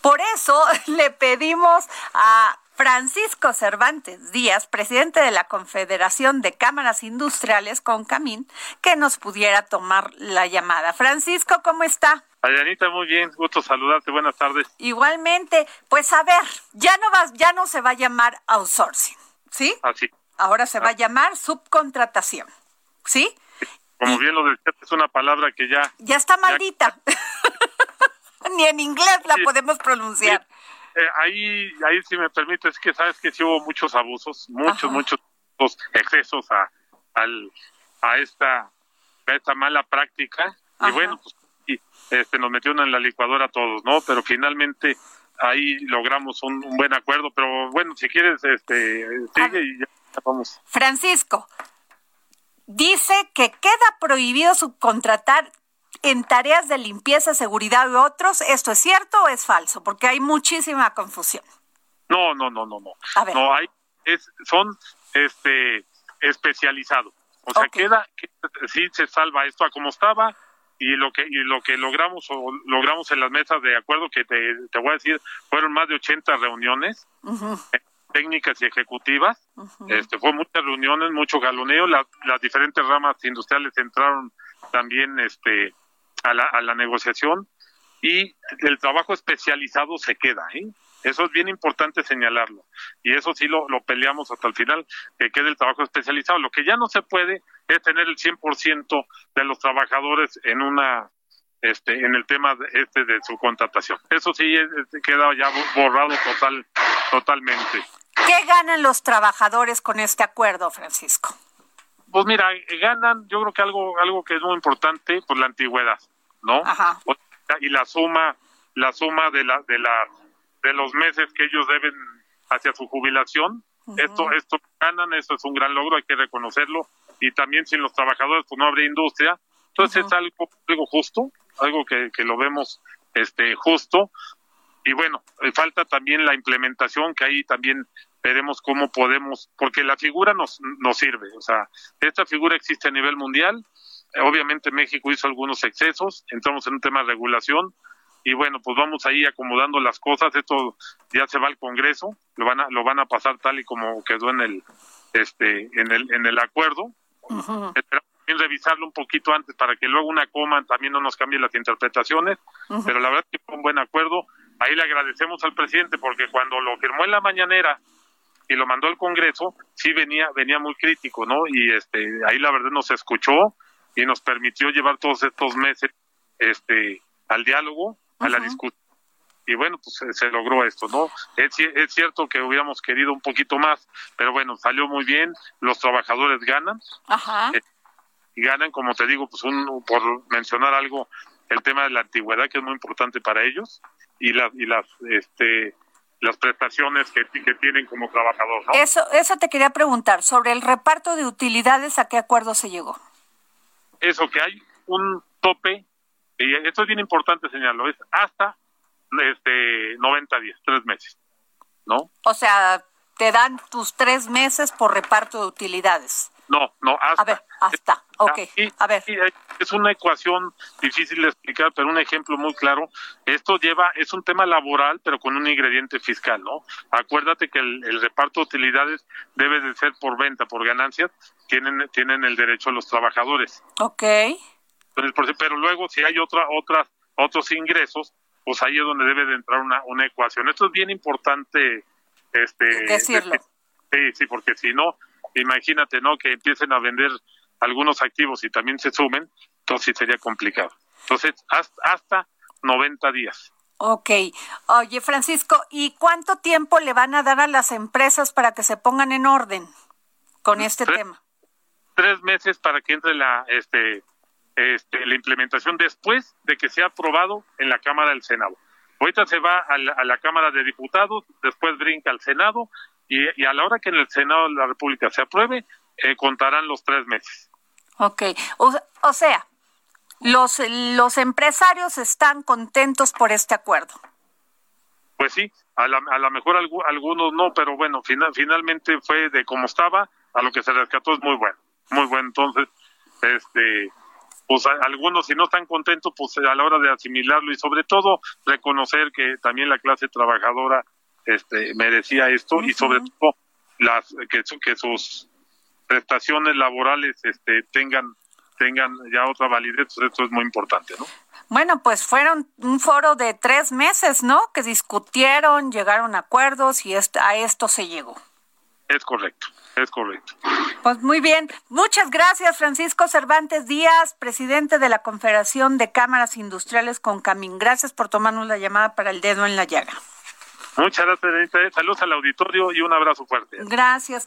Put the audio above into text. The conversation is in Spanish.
Por eso le pedimos a Francisco Cervantes Díaz, presidente de la Confederación de Cámaras Industriales con Camín, que nos pudiera tomar la llamada. Francisco, ¿cómo está? Adrianita, muy bien, gusto saludarte, buenas tardes. Igualmente, pues a ver, ya no va, ya no se va a llamar outsourcing, ¿sí? Así. Ahora se va a llamar subcontratación, ¿sí? Como bien lo decías, es una palabra que ya... Ya está maldita. Ni en inglés la podemos pronunciar. Eh, ahí, ahí si me permites, es que sabes que sí hubo muchos abusos, muchos, muchos excesos a, al, a esta, a esta mala práctica. Y bueno, pues y, este, nos metieron en la licuadora a todos, ¿no? Pero finalmente ahí logramos un, un buen acuerdo. Pero bueno, si quieres, este, sigue y ya vamos. Francisco, dice que queda prohibido subcontratar en tareas de limpieza, seguridad y otros. ¿Esto es cierto o es falso? Porque hay muchísima confusión. No, no, no, no, no. No hay, es, son este especializados. O sea, queda, sí se salva esto a como estaba y lo que y lo que logramos o logramos en las mesas de acuerdo que te, te voy a decir fueron más de 80 reuniones eh, técnicas y ejecutivas. Este fue muchas reuniones, mucho galoneo, las, las diferentes ramas industriales entraron también este a la, a la negociación y el trabajo especializado se queda. ¿eh? Eso es bien importante señalarlo. Y eso sí lo, lo peleamos hasta el final, que quede el trabajo especializado. Lo que ya no se puede es tener el 100% de los trabajadores en una este en el tema de, este de su contratación. Eso sí queda ya borrado total totalmente. ¿Qué ganan los trabajadores con este acuerdo, Francisco? Pues mira, ganan, yo creo que algo algo que es muy importante, pues la antigüedad. ¿no? Ajá. Y la suma, la suma de la, de la, de los meses que ellos deben hacia su jubilación, esto, esto ganan, esto es un gran logro, hay que reconocerlo, y también sin los trabajadores pues no habría industria, entonces es algo, algo justo, algo que, que lo vemos este justo, y bueno, eh, falta también la implementación, que ahí también veremos cómo podemos, porque la figura nos, nos sirve, o sea, esta figura existe a nivel mundial, Obviamente México hizo algunos excesos, entramos en un tema de regulación y bueno, pues vamos ahí acomodando las cosas. Esto ya se va al Congreso, lo van a lo van a pasar tal y como quedó en el este en el en el acuerdo. Esperamos también revisarlo un poquito antes para que luego una coma también no nos cambie las interpretaciones, pero la verdad es que fue un buen acuerdo. Ahí le agradecemos al presidente porque cuando lo firmó en la mañanera y lo mandó al Congreso, sí venía venía muy crítico, ¿no? Y este ahí la verdad nos escuchó y nos permitió llevar todos estos meses este al diálogo, a la discusión. Y bueno, pues se, logró esto, ¿no? Es, es cierto que hubiéramos querido un poquito más, pero bueno, salió muy bien, los trabajadores ganan. Ajá. Eh, y ganan, como te digo, pues un, por mencionar algo, el tema de la antigüedad, que es muy importante para ellos, y, la, y las, este, las prestaciones que, que tienen como trabajador. ¿no? Eso, eso te quería preguntar, sobre el reparto de utilidades, ¿a qué acuerdo se llegó? eso que hay un tope, y esto es bien importante señalarlo, es hasta este 90 días, tres meses, ¿no? O sea, te dan tus tres meses por reparto de utilidades. No, no, hasta. A ver, hasta, ok, a ver. Es una ecuación difícil de explicar, pero un ejemplo muy claro. Esto lleva, es un tema laboral, pero con un ingrediente fiscal, ¿no? Acuérdate que el, reparto de utilidades debe de ser por venta, por ganancias, tienen, tienen el derecho los trabajadores. Ok. Entonces, pero luego, si hay otra, otras, otros ingresos, pues ahí es donde debe de entrar una, una ecuación. Esto es bien importante este decirlo. sí, sí, porque si no, imagínate, ¿no? Que empiecen a vender algunos activos y también se sumen, entonces sí sería complicado. Entonces, hasta, hasta 90 días. Ok. Oye, Francisco, ¿y cuánto tiempo le van a dar a las empresas para que se pongan en orden con este tema? Tres meses para que entre la, este, este, la implementación después de que sea aprobado en la Cámara del Senado. Ahorita se va a la, Cámara de Diputados, después brinca al Senado y, a la hora que en el Senado de la República se apruebe, eh, contarán los tres meses. Ok, o, sea, los, los empresarios están contentos por este acuerdo. Pues sí, a lo a mejor algunos no, pero bueno, finalmente fue de como estaba a lo que se rescató es muy bueno, muy bueno. Entonces, este, pues algunos si no están contentos, pues a la hora de asimilarlo y sobre todo reconocer que también la clase trabajadora este, merecía esto y sobre todo las que, que sus prestaciones laborales este, tengan tengan ya otra validez, pues esto es muy importante, ¿no? Bueno, pues fueron un foro de tres meses, ¿no? Que discutieron, llegaron a acuerdos y a esto se llegó. Es correcto, es correcto. Pues muy bien. Muchas gracias, Francisco Cervantes Díaz, presidente de la Confederación de Cámaras Industriales con Camín. Gracias por tomarnos la llamada para el dedo en la llaga. Muchas gracias, Saludos al auditorio y un abrazo fuerte. Gracias.